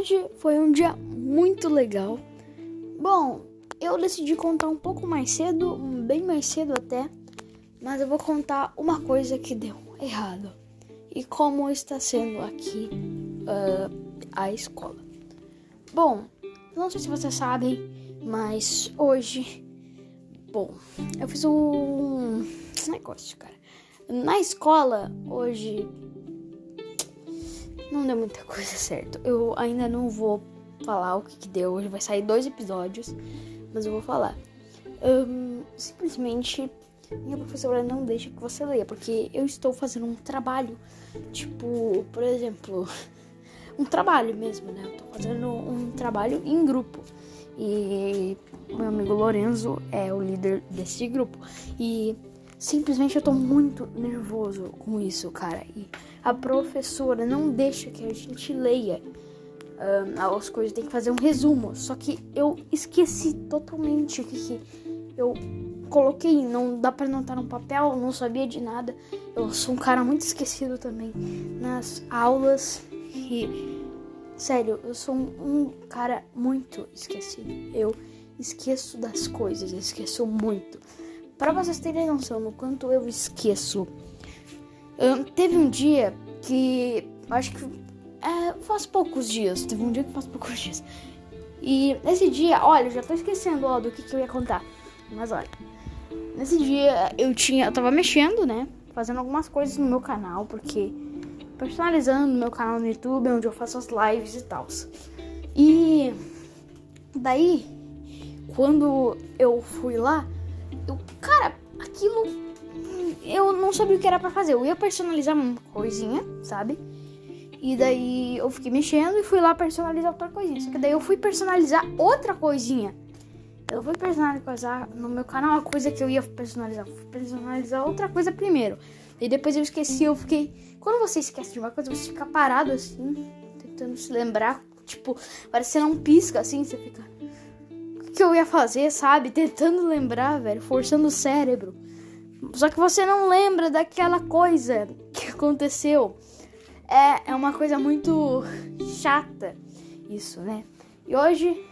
Hoje foi um dia muito legal. Bom, eu decidi contar um pouco mais cedo, bem mais cedo até, mas eu vou contar uma coisa que deu errado e como está sendo aqui uh, a escola. Bom, não sei se vocês sabem, mas hoje, bom, eu fiz um negócio, cara. Na escola hoje não deu muita coisa certo. Eu ainda não vou falar o que, que deu. Hoje vai sair dois episódios, mas eu vou falar. Um, simplesmente minha professora não deixa que você leia, porque eu estou fazendo um trabalho, tipo, por exemplo, um trabalho mesmo, né? Eu tô fazendo um trabalho em grupo. E meu amigo Lorenzo é o líder desse grupo. E simplesmente eu tô muito nervoso com isso, cara. E a professora não deixa que a gente leia uh, as coisas, tem que fazer um resumo. Só que eu esqueci totalmente o que, que eu coloquei, não dá para anotar no papel, não sabia de nada. Eu sou um cara muito esquecido também nas aulas e sério, eu sou um, um cara muito esquecido. Eu esqueço das coisas, esqueço muito. Para vocês terem noção do quanto eu esqueço um, teve um dia que. Acho que. É, faz poucos dias. Teve um dia que faz poucos dias. E nesse dia, olha, eu já tô esquecendo ó, do que, que eu ia contar. Mas olha. Nesse dia eu tinha. Eu tava mexendo, né? Fazendo algumas coisas no meu canal, porque. Personalizando meu canal no YouTube, onde eu faço as lives e tal. E. Daí, quando eu fui lá, eu. Cara, aquilo eu não sabia o que era para fazer. Eu ia personalizar uma coisinha, sabe? E daí eu fiquei mexendo e fui lá personalizar outra coisinha. Só que daí eu fui personalizar outra coisinha. Eu fui personalizar no meu canal a coisa que eu ia personalizar. Fui personalizar outra coisa primeiro. E depois eu esqueci, eu fiquei. Quando você esquece de uma coisa, você fica parado assim, tentando se lembrar. Tipo, parece que você não pisca assim, você fica. Que eu ia fazer, sabe? Tentando lembrar, velho. Forçando o cérebro. Só que você não lembra daquela coisa que aconteceu. É, é uma coisa muito chata isso, né? E hoje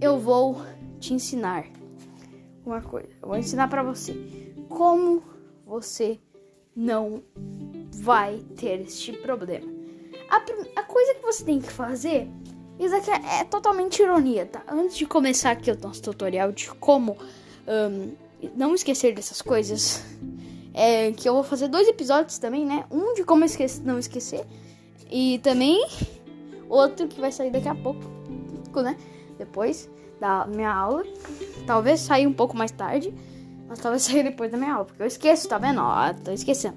eu vou te ensinar uma coisa. Eu vou ensinar para você como você não vai ter este problema. A, a, coisa que você tem que fazer, isso aqui é, totalmente ironia, tá? Antes de começar aqui o nosso tutorial de como um, não esquecer dessas coisas. É que eu vou fazer dois episódios também, né? Um de como esquecer, não esquecer. E também outro que vai sair daqui a pouco, né? Depois da minha aula. Talvez saia um pouco mais tarde. Mas talvez saia depois da minha aula. Porque eu esqueço, tá vendo? Ó, tô esquecendo.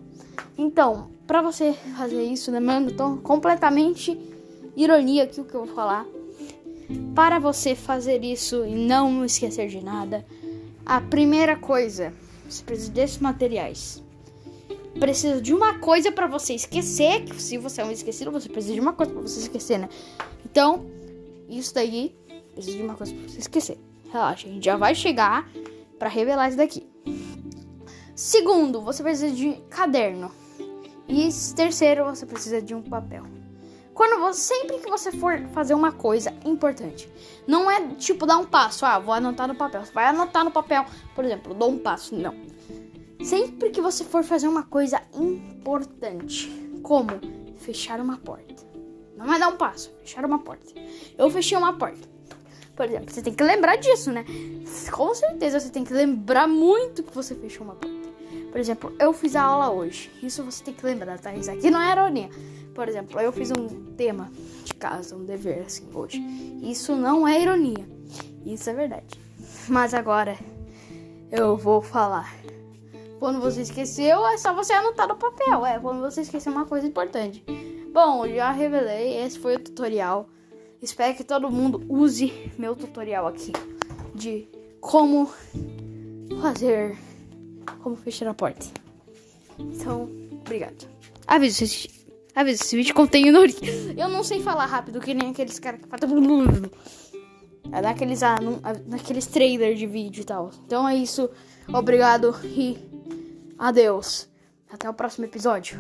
Então, pra você fazer isso, né, tô completamente ironia aqui o que eu vou falar. Para você fazer isso e não esquecer de nada, a primeira coisa, você precisa desses materiais. Precisa de uma coisa para você esquecer, que se você é um esquecido, você precisa de uma coisa para você esquecer, né? Então, isso daí precisa de uma coisa para você esquecer. Relaxa, a gente já vai chegar para revelar isso daqui. Segundo, você precisa de caderno. E terceiro, você precisa de um papel. Quando você, sempre que você for fazer uma coisa importante, não é tipo dar um passo, ah, vou anotar no papel. Você vai anotar no papel, por exemplo, dou um passo, não. Sempre que você for fazer uma coisa importante, como fechar uma porta. Não é dar um passo, fechar uma porta. Eu fechei uma porta. Por exemplo, você tem que lembrar disso, né? Com certeza você tem que lembrar muito que você fechou uma porta. Por exemplo, eu fiz a aula hoje. Isso você tem que lembrar, tá? Isso aqui não é ironia. Por exemplo, eu fiz um tema de casa, um dever assim hoje. Isso não é ironia. Isso é verdade. Mas agora eu vou falar. Quando você esqueceu, é só você anotar no papel. É, quando você esqueceu uma coisa importante. Bom, já revelei. Esse foi o tutorial. Espero que todo mundo use meu tutorial aqui de como fazer, como fechar a porta. Então, obrigado. Aviso, às vezes esse vídeo contém ironia. Eu não sei falar rápido, que nem aqueles caras que falam. É daqueles, daqueles trailers de vídeo e tal. Então é isso. Obrigado e adeus. Até o próximo episódio.